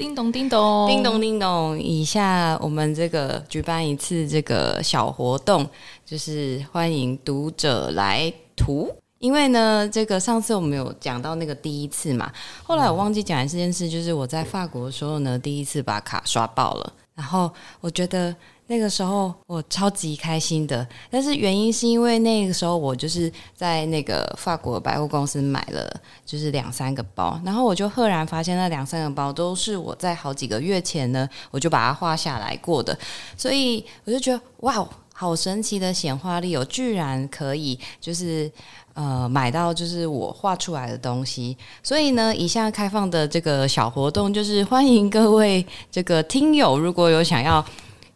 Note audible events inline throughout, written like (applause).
叮咚叮咚，叮咚叮咚！以下我们这个举办一次这个小活动，就是欢迎读者来图。因为呢，这个上次我们有讲到那个第一次嘛，后来我忘记讲这件事，就是我在法国的时候呢，第一次把卡刷爆了，然后我觉得。那个时候我超级开心的，但是原因是因为那个时候我就是在那个法国百货公司买了就是两三个包，然后我就赫然发现那两三个包都是我在好几个月前呢我就把它画下来过的，所以我就觉得哇，好神奇的显化力哦，居然可以就是呃买到就是我画出来的东西，所以呢，以下开放的这个小活动就是欢迎各位这个听友如果有想要。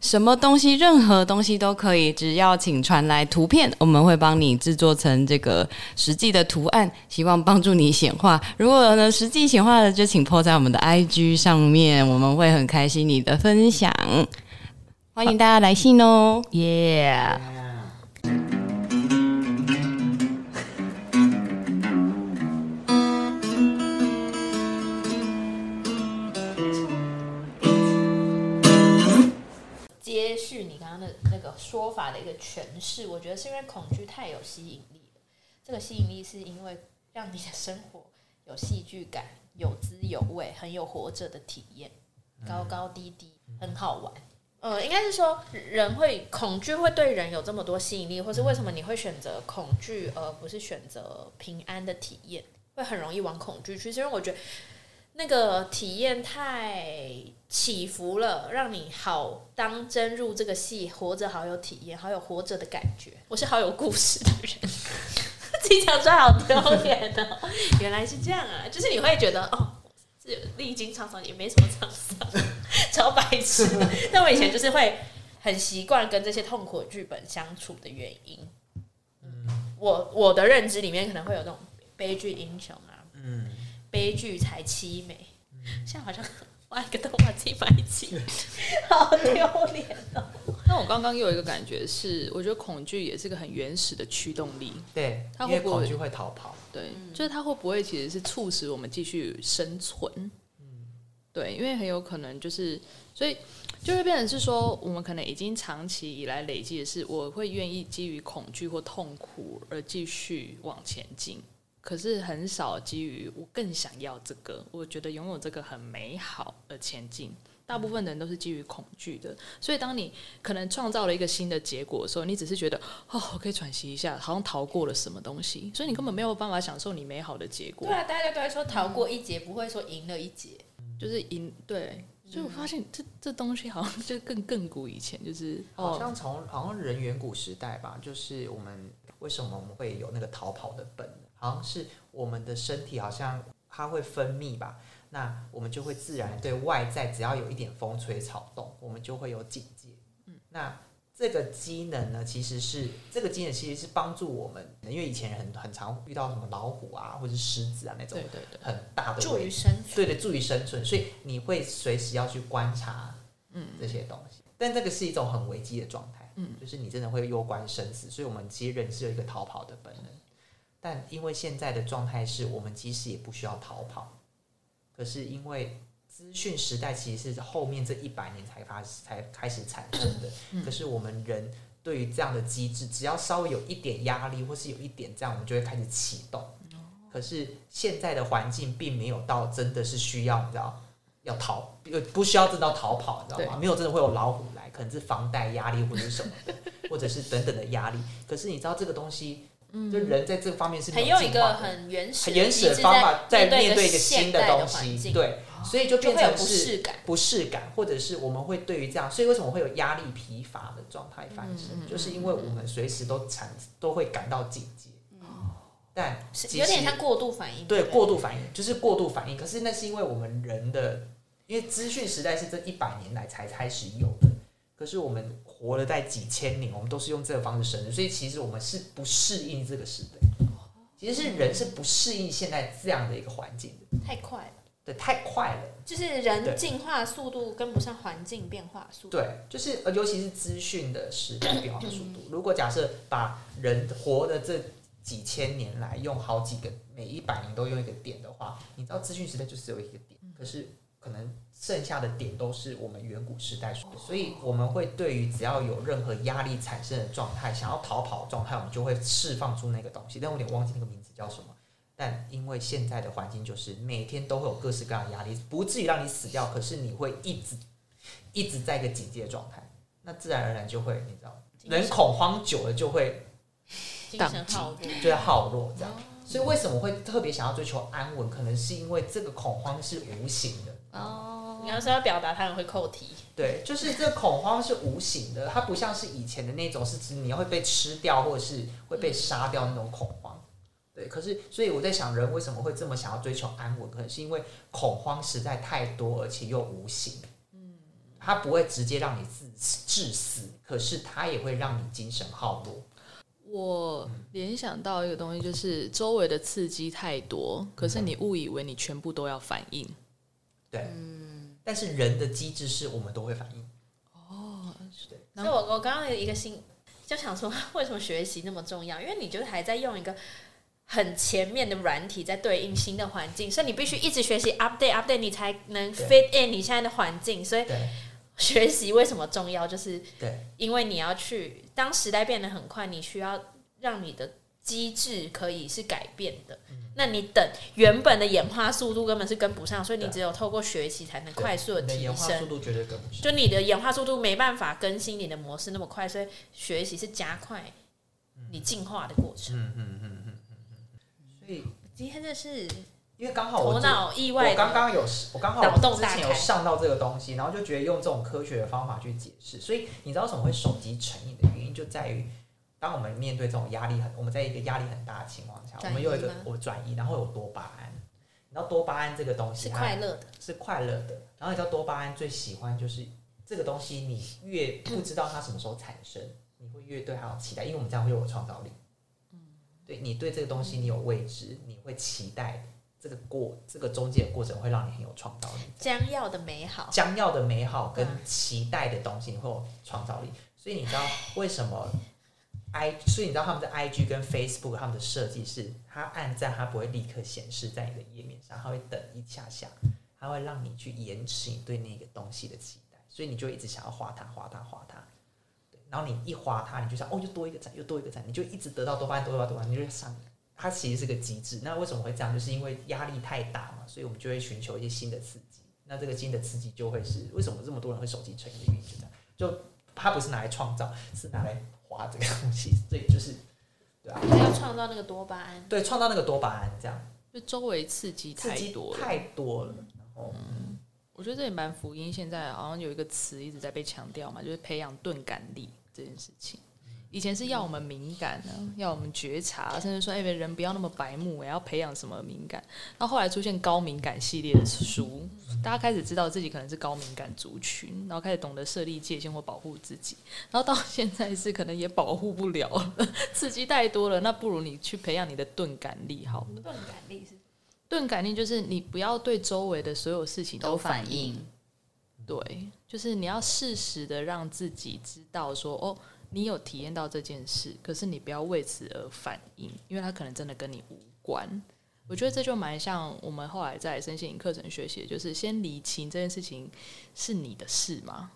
什么东西，任何东西都可以，只要请传来图片，我们会帮你制作成这个实际的图案，希望帮助你显化。如果呢实际显化的，就请 po 在我们的 IG 上面，我们会很开心你的分享。欢迎大家来信哦，耶！说法的一个诠释，我觉得是因为恐惧太有吸引力了。这个吸引力是因为让你的生活有戏剧感、有滋有味、很有活着的体验，高高低低，很好玩。呃，应该是说人会恐惧会对人有这么多吸引力，或是为什么你会选择恐惧而不是选择平安的体验？会很容易往恐惧去，因为我觉得。那个体验太起伏了，让你好当真入这个戏，活着好有体验，好有活着的感觉。我是好有故事的人，自己讲出来好丢脸哦。原来是这样啊，就是你会觉得哦，是历经沧桑也没什么沧桑，超白痴。但我以前就是会很习惯跟这些痛苦剧本相处的原因。嗯，我我的认知里面可能会有那种悲剧英雄啊，嗯。悲剧才凄美，现在好像画一个动画自己摆起，(laughs) 好丢脸哦。那我刚刚又有一个感觉是，我觉得恐惧也是个很原始的驱动力。对，它会恐惧会逃跑。对，就是它会不会其实是促使我们继续生存？嗯，对，因为很有可能就是，所以就会变成是说，我们可能已经长期以来累积的是，我会愿意基于恐惧或痛苦而继续往前进。可是很少基于我更想要这个，我觉得拥有这个很美好而前进。大部分人都是基于恐惧的，所以当你可能创造了一个新的结果的时候，你只是觉得哦，我可以喘息一下，好像逃过了什么东西，所以你根本没有办法享受你美好的结果。对啊，大家都在说逃过一劫，不会说赢了一劫，就是赢。对，所以我发现这这东西好像就更更古以前，就是好像从好像人远古时代吧，就是我们为什么我们会有那个逃跑的本能？好像是我们的身体好像它会分泌吧，那我们就会自然对外在只要有一点风吹草动，我们就会有警戒。嗯，那这个机能呢，其实是这个机能其实是帮助我们，因为以前人很很常遇到什么老虎啊或者是狮子啊那种，对对对，很大的助于生存，对对，助于生存，所以你会随时要去观察，嗯，这些东西。但这个是一种很危机的状态，嗯，就是你真的会攸关生死，所以我们其实人是有一个逃跑的本能。但因为现在的状态是我们其实也不需要逃跑，可是因为资讯时代其实是后面这一百年才发才开始产生的，可是我们人对于这样的机制，只要稍微有一点压力或是有一点这样，我们就会开始启动。可是现在的环境并没有到真的是需要，你知道要逃，不不需要真的逃跑，你知道吗？没有真的会有老虎来，可能是房贷压力或者是什么的，或者是等等的压力。可是你知道这个东西。就人在这方面是很有一个很原始、很原始的方法，在面对一个新的东西，对，所以就变成不适感，不适感，或者是我们会对于这样，所以为什么会有压力、疲乏的状态发生？就是因为我们随时都产都会感到警戒，但有点像过度反应，对，过度反应就是过度反应。可是那是因为我们人的，因为资讯时代是这一百年来才开始有的，可是我们。活了在几千年，我们都是用这个方式生存，所以其实我们是不适应这个时代。其实是人是不适应现在这样的一个环境的，太快了。对，太快了，就是人进化速度跟不上环境变化速度。对，就是呃，尤其是资讯的时代变化速度。(coughs) 如果假设把人活的这几千年来用好几个每一百年都用一个点的话，你知道资讯时代就只有一个点，可是。可能剩下的点都是我们远古时代说的，所以我们会对于只要有任何压力产生的状态，想要逃跑的状态，我们就会释放出那个东西。但我有点忘记那个名字叫什么。但因为现在的环境就是每天都会有各式各样的压力，不至于让你死掉，可是你会一直一直在一个警戒状态，那自然而然就会，你知道，人恐慌久了就会精神耗弱，就会耗弱这样。所以为什么会特别想要追求安稳？可能是因为这个恐慌是无形的。哦你要是要表达，他们会扣题。对，就是这个恐慌是无形的，它不像是以前的那种是指你会被吃掉或者是会被杀掉那种恐慌。对，可是所以我在想，人为什么会这么想要追求安稳？可能是因为恐慌实在太多，而且又无形。嗯，它不会直接让你致致死，可是它也会让你精神耗弱。我联想到一个东西，就是周围的刺激太多，可是你误以为你全部都要反应。对，但是人的机制是我们都会反应。所以我我刚刚有一个心就想说，为什么学习那么重要？因为你就是还在用一个很前面的软体在对应新的环境，所以你必须一直学习 update update，你才能 fit in 你现在的环境。所以学习为什么重要？就是对因为你要去，当时代变得很快，你需要让你的机制可以是改变的。嗯那你等原本的演化速度根本是跟不上，所以你只有透过学习才能快速的提你的演化速。度绝对跟不上。就你的演化速度没办法更新你的模式那么快，所以学习是加快你进化的过程。嗯嗯嗯嗯嗯嗯。所以今天这是因为刚好我头脑意外我刚，刚有我刚好脑洞之大有上到这个东西，然后就觉得用这种科学的方法去解释。所以你知道为什么会手机成瘾的原因，就在于当我们面对这种压力很，我们在一个压力很大的情况下，我们有一个我转移，然后有多巴胺。你知道多巴胺这个东西是它快乐的。是快乐的。然后你知道多巴胺最喜欢就是这个东西，你越不知道它什么时候产生，你会越对它有期待，因为我们这样会有创造力。嗯对你对这个东西你有未知，你会期待这个过这个中间的过程会让你很有创造力。将要的美好，将要的美好跟期待的东西，你会有创造力。所以你知道为什么 i？所以你知道他们的 IG 跟 Facebook 他们的设计是，它按赞它不会立刻显示在你的页面上，它会等一下下，它会让你去延迟你对那个东西的期待，所以你就一直想要划它、划它、划它。对，然后你一划它，你就想哦，又多一个赞，又多一个赞，你就一直得到多巴胺、多巴胺、多巴胺，你就上。它其实是个机制。那为什么会这样？就是因为压力太大嘛，所以我们就会寻求一些新的刺激。那这个新的刺激就会是为什么这么多人会手机成瘾的原因，就这样。就它不是拿来创造，是拿来花这个东西，所以就是对啊，还要创造那个多巴胺。对，创造那个多巴胺，这样就周围刺激太多了。太多了，然后我觉得这也蛮福音。现在好像有一个词一直在被强调嘛，就是培养钝感力这件事情。以前是要我们敏感呢、要我们觉察，甚至说，哎、人不要那么白目，也要培养什么敏感。那后后来出现高敏感系列的书，大家开始知道自己可能是高敏感族群，然后开始懂得设立界限或保护自己。然后到现在是可能也保护不了了，(laughs) 刺激太多了，那不如你去培养你的钝感力好了。钝感力是钝感力就是你不要对周围的所有事情都反反应，对，就是你要适时的让自己知道说，哦，你有体验到这件事，可是你不要为此而反应，因为它可能真的跟你无关。我觉得这就蛮像我们后来在身心灵课程学习，就是先理清这件事情是你的事吗？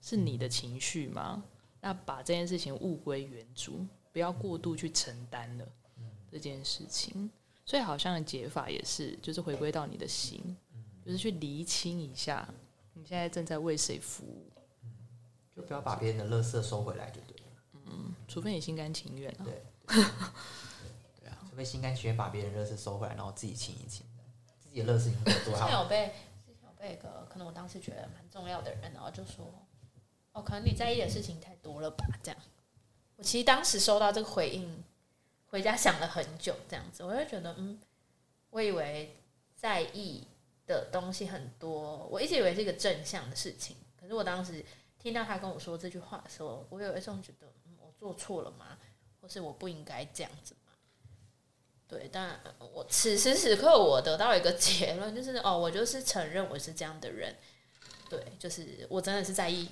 是你的情绪吗？那把这件事情物归原主，不要过度去承担了这件事情。所以好像解法也是，就是回归到你的心，就是去厘清一下你现在正在为谁服务，就不要把别人的垃圾收回来就对了。嗯除非你心甘情愿啊。对 (laughs) 啊除非心甘情愿把别人的垃圾收回来，然后自己清一清，自己的垃圾已经够多，之还有前有被之前有被一个可能我当时觉得蛮重要的人，然后就说，哦，可能你在意的事情太多了吧？这样，我其实当时收到这个回应，回家想了很久，这样子，我就觉得，嗯，我以为在意的东西很多，我一直以为是一个正向的事情，可是我当时听到他跟我说这句话的时候，我有一种觉得，嗯，我做错了吗？或是我不应该这样子吗？对，但我此时此刻我得到一个结论，就是哦，我就是承认我是这样的人，对，就是我真的是在意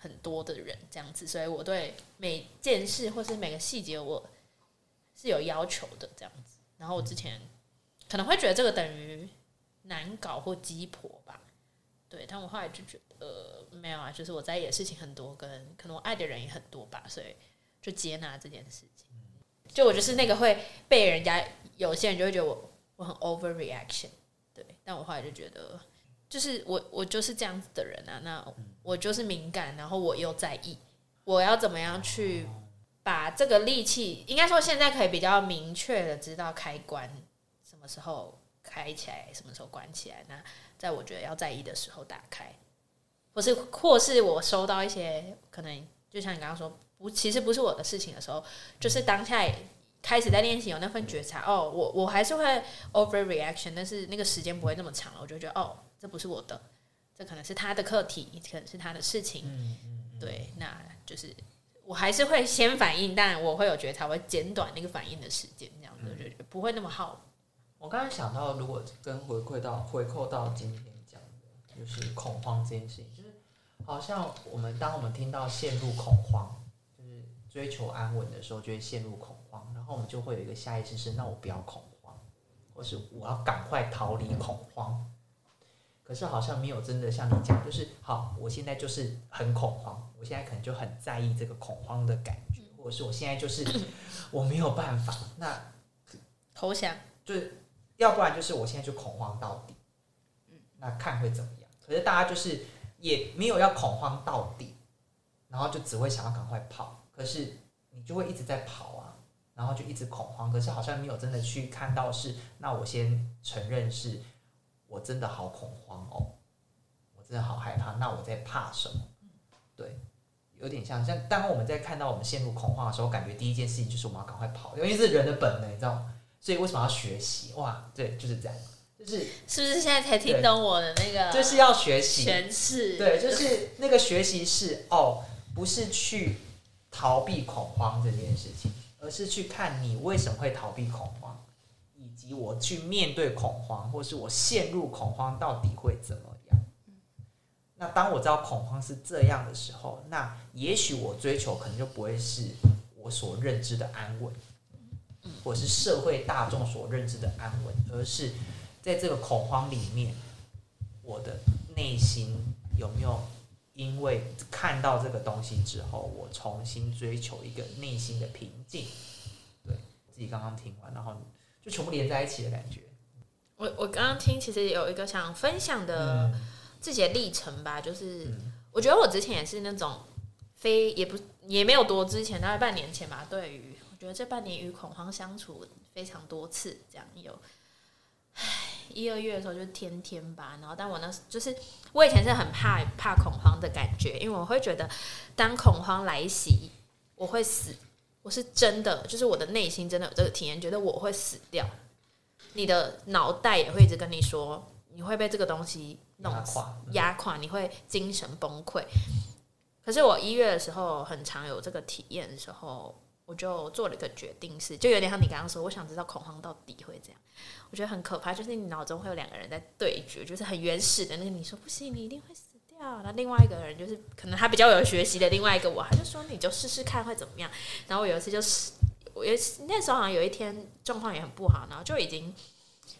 很多的人这样子，所以我对每件事或是每个细节我是有要求的这样子。然后我之前可能会觉得这个等于难搞或鸡婆吧。对，但我后来就觉得没有啊，就是我在意的事情很多，跟可能我爱的人也很多吧，所以就接纳这件事情。就我就是那个会被人家有些人就会觉得我我很 overreaction，对，但我后来就觉得，就是我我就是这样子的人啊，那我就是敏感，然后我又在意，我要怎么样去把这个力气，应该说现在可以比较明确的知道开关什么时候开起来，什么时候关起来，那在我觉得要在意的时候打开，或是或是我收到一些可能就像你刚刚说。不，其实不是我的事情的时候，就是当下开始在练习有那份觉察。哦，我我还是会 overreaction，但是那个时间不会那么长了。我就觉得，哦，这不是我的，这可能是他的课题，可能是他的事情。嗯嗯。对，那就是我还是会先反应，但我会有觉察，我会减短那个反应的时间，这样子就不会那么耗。我刚才想到，如果跟回馈到回扣到今天讲的，就是恐慌这件事情，就是好像我们当我们听到陷入恐慌。就是追求安稳的时候，就会陷入恐慌，然后我们就会有一个下意识是：那我不要恐慌，或是我要赶快逃离恐慌。可是好像没有真的像你讲，就是好，我现在就是很恐慌，我现在可能就很在意这个恐慌的感觉，或者是我现在就是我没有办法，那投降，就是要不然就是我现在就恐慌到底，嗯那看会怎么样？可是大家就是也没有要恐慌到底，然后就只会想要赶快跑。可是你就会一直在跑啊，然后就一直恐慌。可是好像没有真的去看到是，那我先承认是，我真的好恐慌哦，我真的好害怕。那我在怕什么？对，有点像像，当我们在看到我们陷入恐慌的时候，感觉第一件事情就是我们要赶快跑，因为是人的本能，你知道吗？所以为什么要学习？哇，对，就是这样，就是是不是现在才听懂我的那个？就是要学习诠释，对，就是那个学习是哦，不是去。逃避恐慌这件事情，而是去看你为什么会逃避恐慌，以及我去面对恐慌，或是我陷入恐慌到底会怎么样。那当我知道恐慌是这样的时候，那也许我追求可能就不会是我所认知的安稳，或是社会大众所认知的安稳，而是在这个恐慌里面，我的内心有没有？因为看到这个东西之后，我重新追求一个内心的平静。对自己刚刚听完，然后就全部连在一起的感觉。我我刚刚听，其实有一个想分享的自己的历程吧，就是我觉得我之前也是那种非也不也没有多之前，大概半年前吧。对于我觉得这半年与恐慌相处非常多次，这样有。唉一二月的时候就天天吧，然后但我那就是我以前是很怕怕恐慌的感觉，因为我会觉得当恐慌来袭，我会死，我是真的，就是我的内心真的有这个体验，觉得我会死掉。你的脑袋也会一直跟你说，你会被这个东西弄垮，压垮，你会精神崩溃。可是我一月的时候很常有这个体验的时候，我就做了一个决定，是就有点像你刚刚说，我想知道恐慌到底会怎样。我觉得很可怕，就是你脑中会有两个人在对决，就是很原始的那个你说不行，你一定会死掉。那另外一个人就是可能他比较有学习的另外一个我，他就说你就试试看会怎么样。然后我有一次就是，我有那时候好像有一天状况也很不好，然后就已经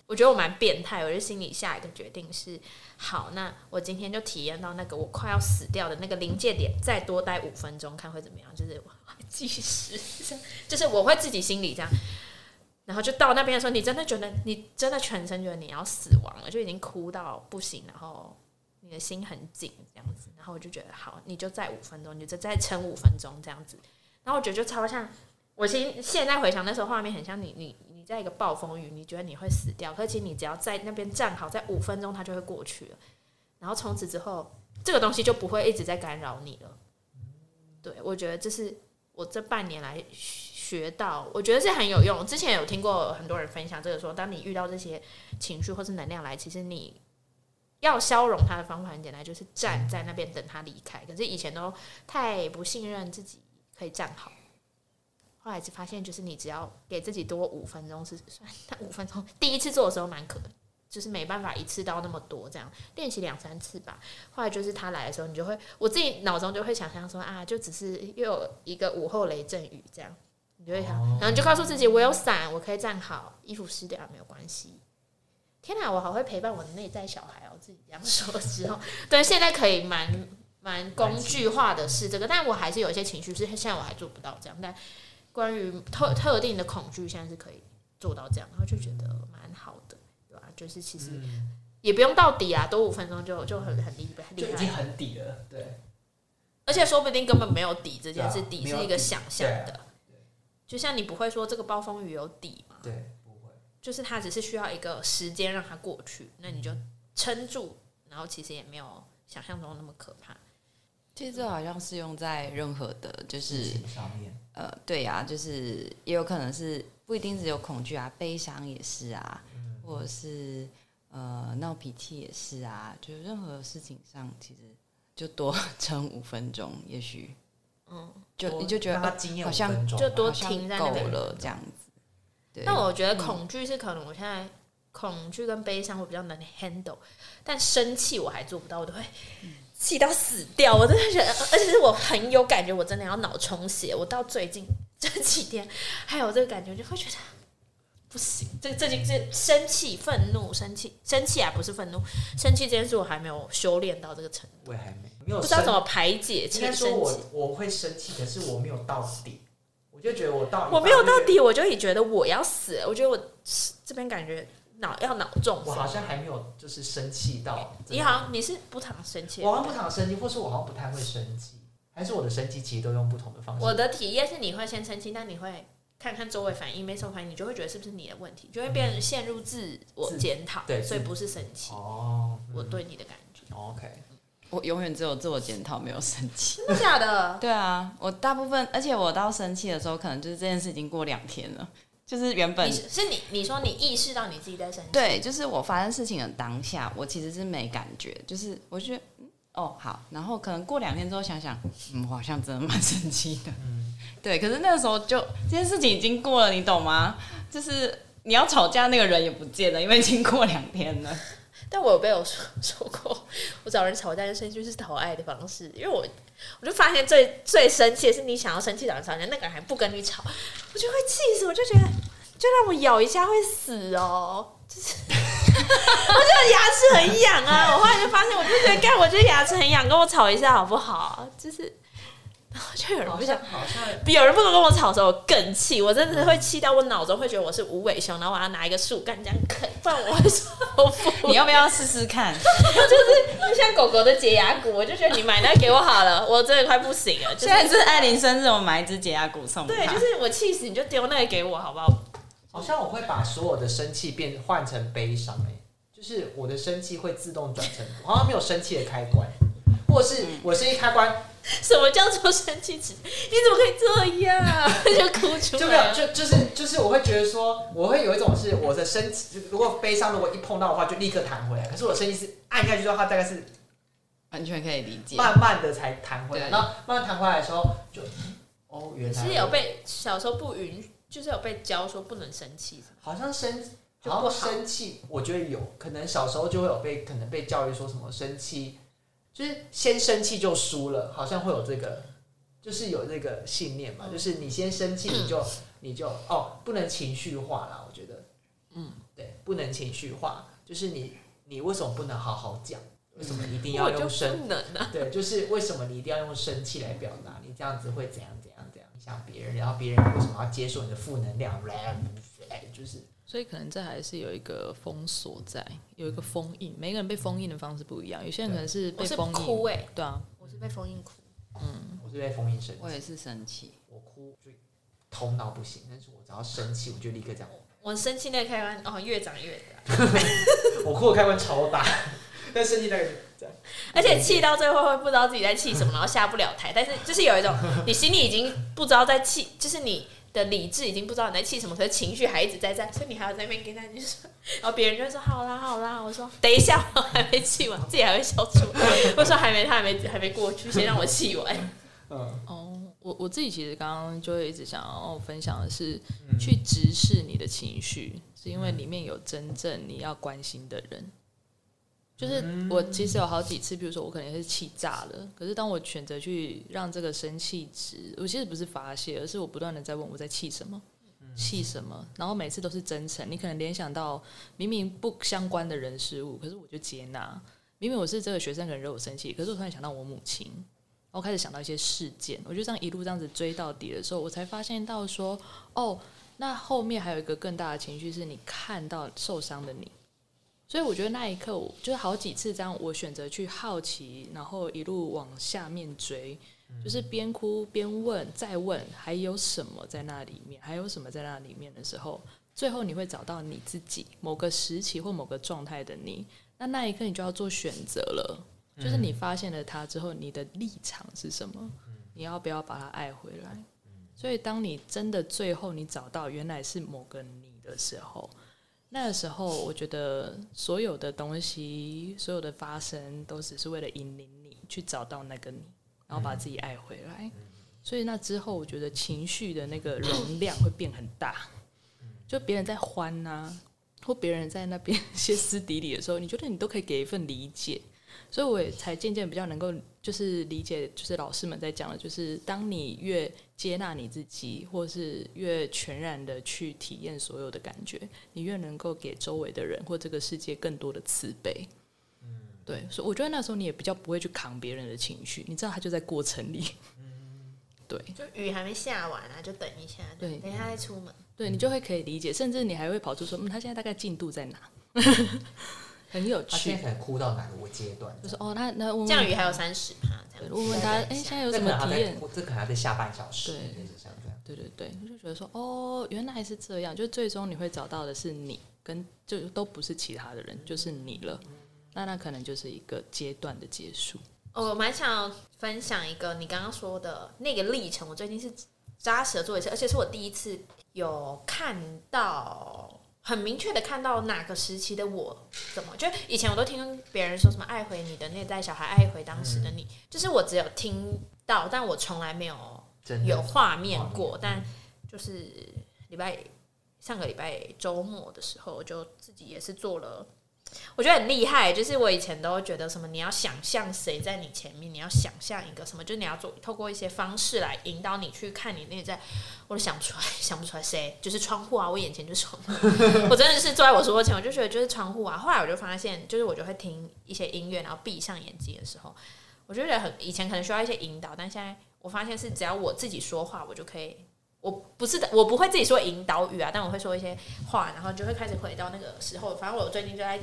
我觉得我蛮变态，我就心里下一个决定是好，那我今天就体验到那个我快要死掉的那个临界点，再多待五分钟看会怎么样，就是我计时，就是我会自己心里这样。然后就到那边的时候，你真的觉得你真的全身觉得你要死亡了，就已经哭到不行，然后你的心很紧这样子。然后我就觉得好，你就再五分钟，你就再撑五分钟这样子。然后我觉得就超像，我现现在回想那时候画面很像你你在一个暴风雨，你觉得你会死掉，可其实你只要在那边站好，在五分钟它就会过去了。然后从此之后，这个东西就不会一直在干扰你了。对，我觉得这是我这半年来。学到，我觉得是很有用。之前有听过很多人分享这个，说当你遇到这些情绪或是能量来，其实你要消融它的方法很简单，就是站在那边等它离开。可是以前都太不信任自己可以站好，后来只发现，就是你只要给自己多五分钟是算，但五分钟第一次做的时候蛮可，就是没办法一次到那么多，这样练习两三次吧。后来就是他来的时候，你就会我自己脑中就会想象说啊，就只是又有一个午后雷阵雨这样。你就会想，然后你就告诉自己，我有伞，我可以站好，衣服湿掉没有关系。天哪，我好会陪伴我的内在小孩哦！自己这样说之后，对，现在可以蛮蛮工具化的是这个，但我还是有一些情绪是现在我还做不到这样。但关于特特定的恐惧，现在是可以做到这样，然后就觉得蛮好的，对吧？就是其实嗯，也不用到底啊，多五分钟就就很很厉害就已经，很底了，对，而且说不定根本没有底这件事，啊底是一个想象的。就像你不会说这个暴风雨有底嘛，对，不会，就是它只是需要一个时间让它过去，那你就撑住，然后其实也没有想象中那么可怕。其实这好像适用在任何的，就是呃，对呀、就是也有可能是不一定只有恐惧啊，悲伤也是啊，或者是呃闹脾气也是啊，就是任何事情上，其实就多 (laughs) 撑五分钟，也许嗯，就你就觉得好像就多停在那够边了这样子。对，但我觉得恐惧是可能我现在恐惧跟悲伤我比较能 handle，但生气我还做不到，我都会气到死掉。我真的觉得，而且是我很有感觉，我真的要脑充血。我到最近这几天还有这个感觉，就会觉得不行。这这这这生气、愤怒、生气、生气啊，不是愤怒，生气这件事我还没有修炼到这个程度，我也还没没有不知道怎么排解应气该说我。我会生气，可是我没有到底，我就觉得我到我没有到底，我就也觉得我要死。我觉得我这边感觉脑要脑中风我好。像还没有就是生气到。你好像你是不常生气我好像不常生气，或是我好像不太会生气，还是我的生气其实都用不同的方式。我的体验是你会先生气，但你会看看周围反应，没什么反应，你就会觉得是不是你的问题，就会变成陷入自我检讨，对所以不是生气。哦，我对你的感觉，OK，我永远只有自我检讨，没有生气。(laughs) 真的假的？对啊，我大部分，而且我到生气的时候，可能就是这件事已经过两天了，就是原本你是是你你说你意识到你自己在生气，对，就是我发生事情的当下，我其实是没感觉，就是我觉得嗯哦好，然后可能过两天之后想想，嗯，我好像真的蛮生气的，嗯，对，可是那个时候就这件事情已经过了，你懂吗？就是你要吵架那个人也不见了，因为已经过两天了。但我有被我说 (laughs) 说过，我找人吵架就生气就是讨爱的方式，因为我我就发现最最生气的是你想要生气找人吵架，那个人还不跟你吵，我就会气死，我就觉得就让我咬一下会死哦，就是 (laughs) 我就牙齿很痒啊，我后来就发现，我就觉得干，我觉得牙齿很痒，跟我吵一下好不好？就是。然后就有人好不想像好像比有人不能跟我吵的时候，我更气，我真的会气到我脑中会觉得我是无尾熊，然后我要拿一个树干这样啃，不然我会说你要不要试试看？就是就像狗狗的解牙骨，我就觉得你买那个给我好了，我真的快不行了。就是现在是艾琳生日，我买一只解压骨送对，就是我气死你就丢那个给我好不好？好像我会把所有的生气变换成悲伤，哎，就是我的生气会自动转成，我好像没有生气的开关，或是我生气开关 (laughs) 什么叫做生气值？你怎么可以这样？(laughs) 就哭出来就没有，就就是就是我会觉得说，我会有一种是我的生气，如果悲伤如果一碰到的话，就立刻弹回来。可是我生气是按下去之后，它大概是完全可以理解。慢慢的才弹回来，然后慢慢弹回来的时候，就哦，原来其实有被小时候不允，就是有被教说不能生气，好像生就好不好生气，我觉得有可能小时候就会有被可能被教育说什么生气，就是先生气就输了，好像会有这个，就是有这个信念嘛，就是你先生气你就你就哦不能情绪化啦，我觉得，嗯，对，不能情绪化，就是你你为什么不能好好讲？为什么一定要用生。对，就是为什么你一定要用生气来表达？你这样子会怎样怎样怎样影响别人？然后别人为什么要接受你的负能量？就是所以可能这还是有一个封锁在，有一个封印。每个人被封印的方式不一样，有些人可能是被封印，哭哎、对啊，我是被封印哭。嗯我是被封印生气，我也是生气，我哭就头脑不行，但是我只要生气，我就立刻这样。我生气那个开关哦，越长越大，(laughs) 我哭的开关超大，但生气那个就这样。(laughs) 而且气到最后会不知道自己在气什么，然后下不了台。但是就是有一种你心里已经不知道在气，就是你的理智已经不知道你在气什么，可是情绪还一直在在，所以你还要在那边跟他就说，然后别人就会说好啦好啦，我说 (laughs) 等一下我还没气完，自己还会笑出来，我说还没他还没还没过去，先让我气完。嗯，哦，我我自己其实刚刚就会一直想要分享的是，嗯去直视你的情绪，是因为里面有真正你要关心的人。就是我其实有好几次，比如说我可能是气炸了，可是当我选择去让这个生气值，我其实不是发泄，而是我不断的在问我在气什么。气什么，然后每次都是真诚。你可能联想到明明不相关的人事物，可是我就接纳。明明我是这个学生，可能惹我生气，可是我突然想到我母亲，然后开始想到一些事件，我就这样一路这样子追到底的时候，我才发现到说，哦，那后面还有一个更大的情绪，是你看到受伤的你。所以我觉得那一刻，我就是好几次这样，我选择去好奇，然后一路往下面追，就是边哭边问，再问还有什么在那里面，还有什么在那里面的时候，最后你会找到你自己某个时期或某个状态的你。那那一刻你就要做选择了，就是你发现了他之后，你的立场是什么？你要不要把他爱回来？所以当你真的最后你找到原来是某个你的时候。那个时候，我觉得所有的东西，所有的发生，都只是为了引领你去找到那个你，然后把自己爱回来。所以那之后，我觉得情绪的那个容量会变很大。就别人在欢呐，或别人在那边 (laughs) 歇斯底里的时候，你觉得你都可以给一份理解。所以我也才渐渐比较能够，就是理解，就是老师们在讲的，就是当你越接纳你自己，或是越全然的去体验所有的感觉，你越能够给周围的人或这个世界更多的慈悲。嗯，对，所以我觉得那时候你也比较不会去扛别人的情绪，你知道他就在过程里。嗯，对，就雨还没下完啊，就等一下，对，等一下再出门。对你就会可以理解，甚至你还会跑出说，嗯，他现在大概进度在哪？很有趣。他现在可能哭到哪个阶段？就是哦，那那降雨还有三十趴，这样问问他，哎，现在有什么体验？这可能在下半小时。对，像这样。对对对，我就觉得说，哦，原来是这样。就最终你会找到的是你，跟就都不是其他的人，就是你了。那那可能就是一个阶段的结束。我蛮想分享一个你刚刚说的那个历程。我最近是扎实的做一次，而且是我第一次有看到。很明确的看到哪个时期的我怎么，就以前我都听别人说什么爱回你的内在小孩，爱回当时的你，就是我只有听到，但我从来没有有画面过。但就是礼拜上个礼拜周末的时候，我就自己也是做了。我觉得很厉害，就是我以前都觉得什么，你要想象谁在你前面，你要想象一个什么，就是你要做透过一些方式来引导你去看你内在，我都想不出来，想不出来谁，(laughs) 就是窗户啊，我眼前就是窗户，(laughs) 我真的是坐在我书桌前，我就觉得就是窗户啊。后来我就发现，就是我就会听一些音乐，然后闭上眼睛的时候，我就觉得很以前可能需要一些引导，但现在我发现是只要我自己说话，我就可以，我不是的，我不会自己说引导语啊，但我会说一些话，然后就会开始回到那个时候。反正我最近就在。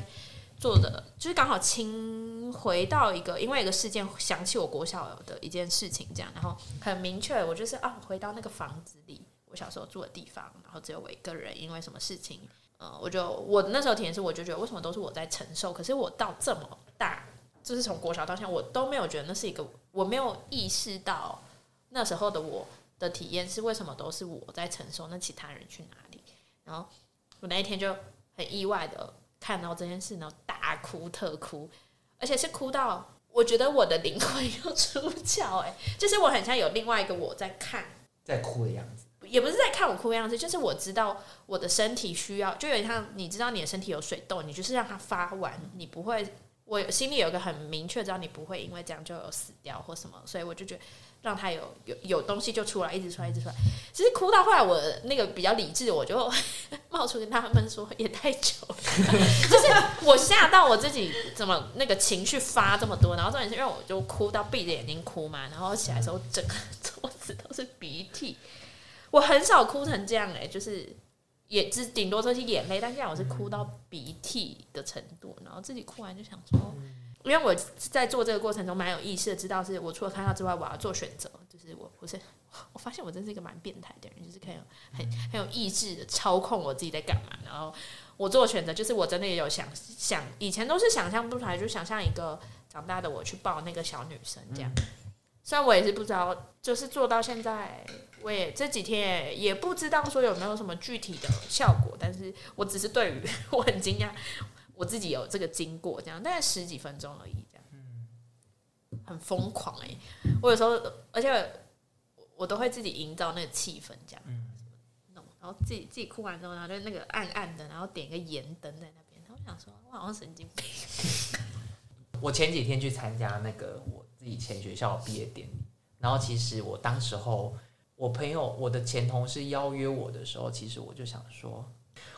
做的就是刚好清回到一个，因为一个事件想起我国小的一件事情，这样，然后很明确，我就是啊，回到那个房子里，我小时候住的地方，然后只有我一个人，因为什么事情，呃，我就我那时候体验是，我就觉得为什么都是我在承受，可是我到这么大，就是从国小到现在，我都没有觉得那是一个，我没有意识到那时候的我的体验是为什么都是我在承受，那其他人去哪里？然后我那一天就很意外的。看到这件事，然后大哭特哭，而且是哭到我觉得我的灵魂要出窍，哎，就是我很像有另外一个我在看，在哭的样子，也不是在看我哭的样子，就是我知道我的身体需要，就有点像你知道你的身体有水痘，你就是让它发完，你不会，我心里有个很明确知道你不会因为这样就有死掉或什么，所以我就觉得。让他有有有东西就出来，一直出来，一直出来。其实哭到后来，我那个比较理智，我就 (laughs) 冒出跟他们说，也太久了。就是我吓到我自己，怎么那个情绪发这么多？然后重点是因为我就哭到闭着眼睛哭嘛，然后起来的时候整个 (laughs) 桌子都是鼻涕。我很少哭成这样哎，就是也只顶多都是眼泪，但现在我是哭到鼻涕的程度，然后自己哭完就想说。因为我在做这个过程中蛮有意识的，知道是我除了看到之外，我要做选择。就是我不是，(laughs) 我发现我真是一个蛮变态的人，就是可以很很有意志的操控我自己在干嘛。然后我做选择，就是我真的也有想想，以前都是想象不出来，就想象一个长大的我去抱那个小女生这样。虽然我也是不知道，就是做到现在，我也这几天也不知道说有没有什么具体的效果，但是我只是对于 (laughs) 我很惊讶。我自己有这个经过，这样大概十几分钟而已，这样，很疯狂哎！我有时候，而且我都会自己营造那个气氛，这样，弄，然后自己自己哭完之后，然后就那个暗暗的，然后点个盐灯在那边，然后想说，我好像神经病。(laughs) 我前几天去参加那个我自己前学校毕业典礼，然后其实我当时候我朋友我的前同事邀约我的时候，其实我就想说，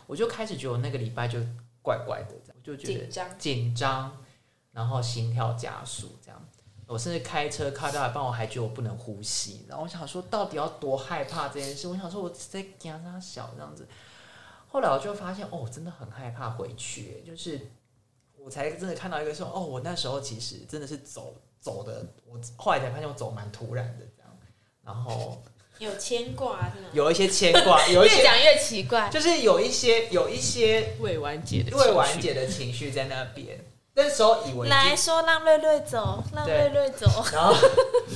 我就开始觉得我那个礼拜就怪怪的，我就觉得紧张紧张，然后心跳加速这样。我甚至开车开到一半，我还觉得我不能呼吸。然后我想说，到底要多害怕这件事？我想说，我在压他小这样子。后来我就发现，哦，真的很害怕回去，就是我才真的看到一个说，哦，我那时候其实真的是走走的，我后来才发现我走蛮突然的这样，然后有牵挂是吗？有一些牵挂，(laughs) 有一些越讲越奇怪。就是有一些有一些未完结的未完结的情绪在那边。那时候以为来说，让瑞瑞走，让瑞瑞走，然后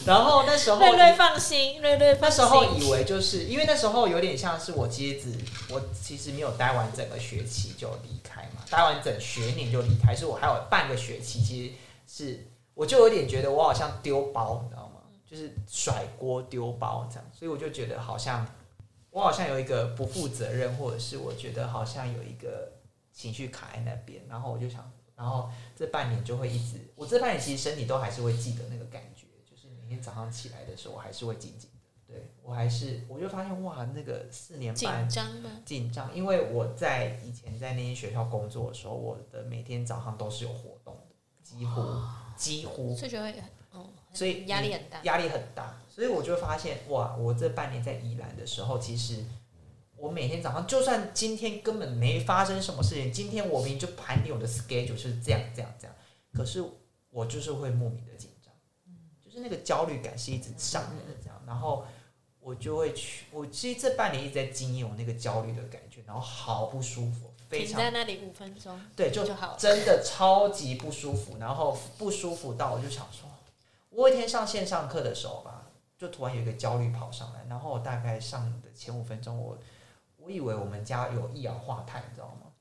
然后那时候瑞瑞放心，瑞瑞那放心。时候以为就是因为那时候有点像是我接子，我其实没有待完整个学期就离开嘛，待完整学年就离开，所以我还有半个学期，其实是我就有点觉得我好像丢包，你知道吗？就是甩锅丢包这样，所以我就觉得好像我好像有一个不负责任，或者是我觉得好像有一个情绪卡在那边，然后我就想，然后这半年就会一直，我这半年其实身体都还是会记得那个感觉，就是每天早上起来的时候，我还是会紧紧的。对我还是，我就发现哇，那个四年半紧半张吗？紧张，因为我在以前在那些学校工作的时候，我的每天早上都是有活动的，几乎几乎，所以压力很大。压力很大，所以我就发现哇，我这半年在宜兰的时候，其实我每天早上，就算今天根本没发生什么事情，今天我明明就盘点我的 schedule 是这样这样这样，可是我就是会莫名的紧张，就是那个焦虑感是一直上来的这样，然后我就会去，我其实这半年一直在经验我那个焦虑的感觉，然后好不舒服，非停常在那里五分钟对，就。真的超级不舒服，然后不舒服到我就想说，我有一天上线上课的时候吧，就突然有一个焦虑跑上来，然后我大概上的前五分钟，我我以为我们家有一氧化碳，你知道吗？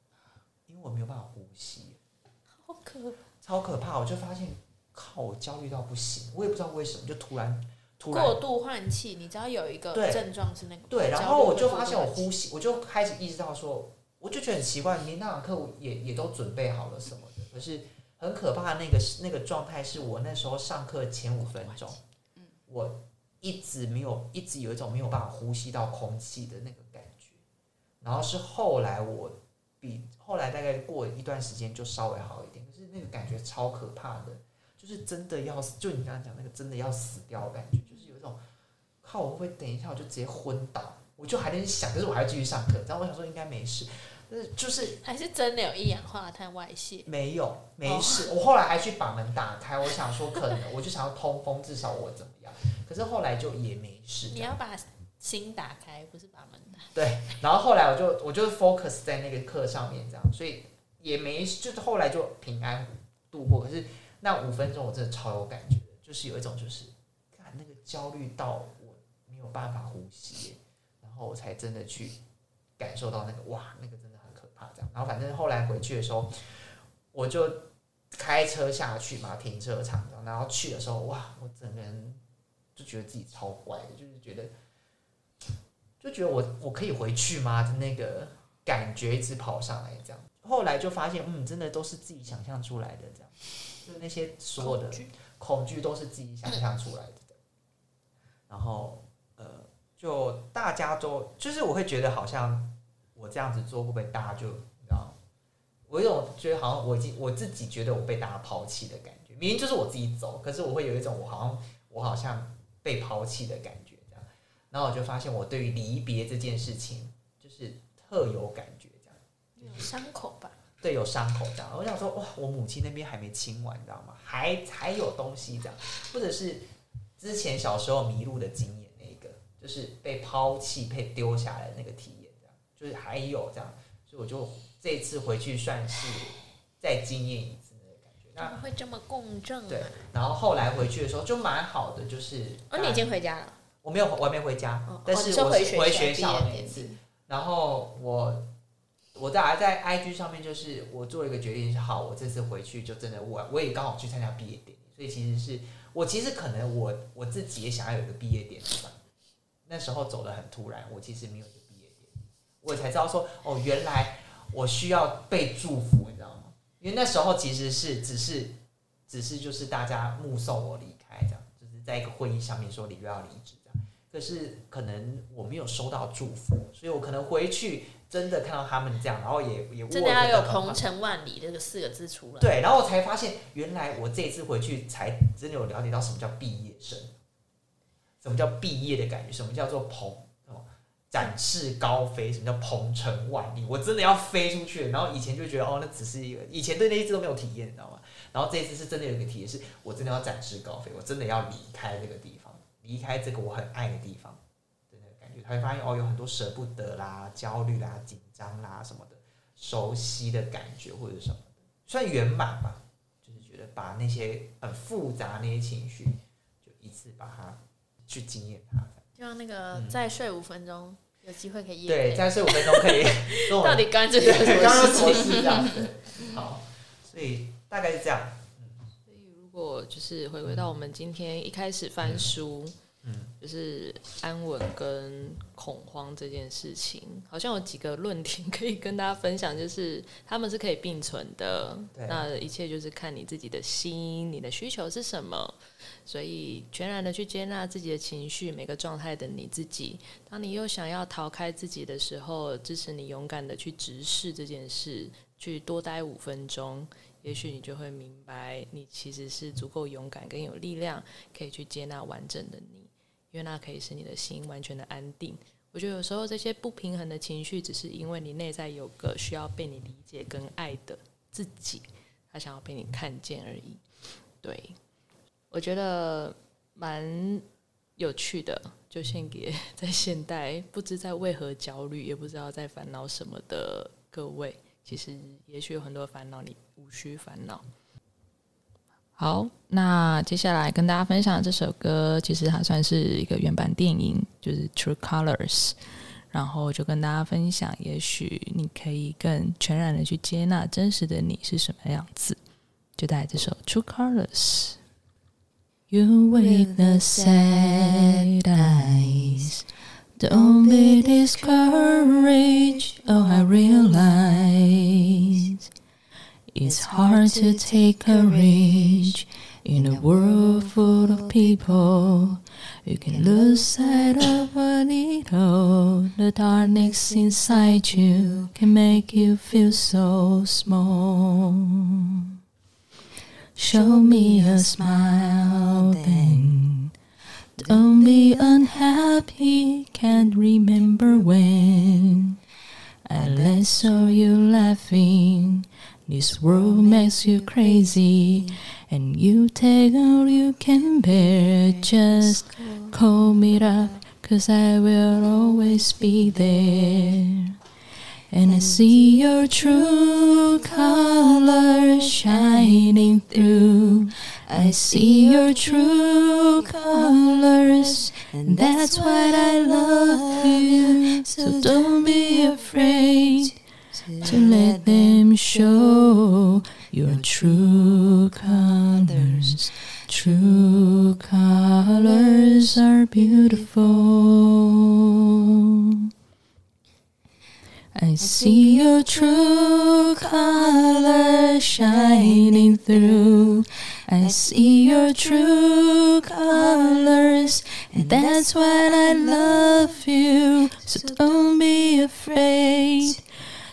因为我没有办法呼吸，好可超可怕。我就发现，靠，我焦虑到不行，我也不知道为什么，就突然突然过度换气，你知道有一个对症状是那个对，然后我就发现我呼吸，我就开始意识到说，我就觉得很奇怪，明天那堂课我也也都准备好了什么的，可是很可怕的那个那个状态是我那时候上课前五分钟，我一直没有一直有一种没有办法呼吸到空气的那个感觉，然后是后来我比后来大概过一段时间就稍微好一点，可是那个感觉超可怕的，就是真的要死，就你刚刚讲那个真的要死掉的感觉，就是有一种靠我会不会等一下我就直接昏倒，我就还在想，可是我还要继续上课，然后我想说应该没事，就是还是真的有一氧化碳外泄。没有没事，我后来还去把门打开，我想说可能我就想要通风，至少我怎么样，可是后来就也没事，你要把心打开，不是把门打开。对，然后后来我就我就 focus 在那个课上面，这样，所以也没就是后来就平安度过。可是那五分钟我真的超有感觉的，就是有一种就是，看那个焦虑到我没有办法呼吸，然后我才真的去感受到那个哇，那个真怕这样。然后反正后来回去的时候，我就开车下去嘛，停车场，然后去的时候哇，我整个人就觉得自己超怪的，就是觉得。就觉得我我可以回去吗？的那个感觉一直跑上来，这样。后来就发现，嗯，真的都是自己想象出来的，这样。就那些所有的恐惧都是自己想象出来的。然后，呃，就大家都就是我会觉得好像我这样子做会不会大家就你知道，我有种觉得好像我已经我自己觉得我被大家抛弃的感觉，明明就是我自己走，可是我会有一种我好像我好像被抛弃的感觉这样。然后我就发现，我对于离别这件事情，就是特有感觉，这样有伤口吧？对，有伤口这样。我想说，哇，我母亲那边还没清完，你知道吗？还还有东西这样，或者是之前小时候迷路的经验，那个就是被抛弃、被丢下来的那个体验，就是还有这样，所以我就这次回去算是再经验一次那个感觉。那会这么共振对啊？，然后后来回去的时候就蛮好的，就是哦，你已经回家了。我没有，我还没回家，哦但是我是回学校那一次。然后我我在在 IG 上面，就是我做了一个决定，是好，我这次回去就真的我我也刚好去参加毕业典礼，所以其实是我其实可能我我自己也想要有一个毕业典礼吧。那时候走的很突然，我其实没有我才知道说哦，原来我需要被祝福，你知道吗？因为那时候其实是只是只是就是大家目送我离开，这样就是在一个会议上面说李月要离职这样。可是可能我没有收到祝福，所以我可能回去真的看到他们这样，然后也也真的要有鹏同程万里这个四个字出来。对，然后我才发现，原来我这一次回去才真的有了解到什么叫毕业生，什么叫毕业的感觉，什么叫做鹏哦，展翅高飞，什么叫鹏程万里，我真的要飞出去。然后以前就觉得哦，那只是一个，以前对那一次都没有体验，你知道吗？然后这一次是真的有一个体验，是我真的要展翅高飞，我真的要离开这个地方，离开这个我很爱的地方的那个感觉，他会发现哦，有很多舍不得啦、焦虑啦、紧张啦什么的，熟悉的感觉或者什么的，算圆满吧。就是觉得把那些很复杂那些情绪，就一次把它去经验它。就像那个再睡五分钟，有机会可以夜嗯对，再睡五分钟可以 (laughs) 到底干这个有什对，刚刚么什么事情？好，所以大概是这样。所以如果就是回归到我们今天一开始翻书，嗯就是安稳跟恐慌这件事情，好像有几个论点可以跟大家分享，就是他们是可以并存的。那一切就是看你自己的心，你的需求是什么。所以全然的去接纳自己的情绪，每个状态的你自己。当你又想要逃开自己的时候，支持你勇敢的去直视这件事，去多待五分钟。也许你就会明白，你其实是足够勇敢跟有力量，可以去接纳完整的你，因为那可以使你的心完全的安定。我觉得有时候这些不平衡的情绪，只是因为你内在有个需要被你理解跟爱的自己，他想要被你看见而已。对，我觉得蛮有趣的，就献给 (laughs) 在现代不知在为何焦虑，也不知道在烦恼什么的各位。其实也许有很多烦恼，你无需烦恼。好，那接下来跟大家分享这首歌，其实它算是一个原版电影，就是《True Colors》。然后就跟大家分享，也许你可以更全然的去接纳真实的你是什么样子。就带来这首《True Colors》。You with the sad eyes. Don't be discouraged. Oh, I realize it's hard to take courage in a world full of people. You can lose sight of a little. The darkness inside you can make you feel so small. Show me a smile then. Don't be unhappy, can't remember when. I last saw you laughing. This world makes you crazy, and you take all you can bear. Just call me up, cause I will always be there. And I see your true colors shining through. I see your true colors, and that's why I love you. So don't be afraid to let them show your true colors. True colors are beautiful. I see your true colors shining through. I see your true colors, and that's why I love you. So don't be afraid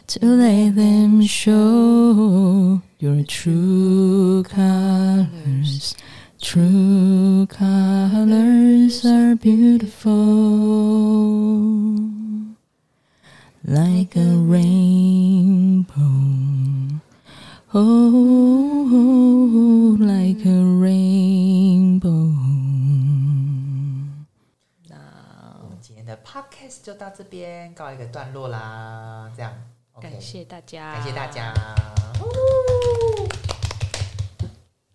to let them show your true colors. True colors are beautiful like a rainbow. Oh, like a rainbow. 那我们今天的 podcast 就到这边告一个段落啦，这样感谢大家，感谢大家。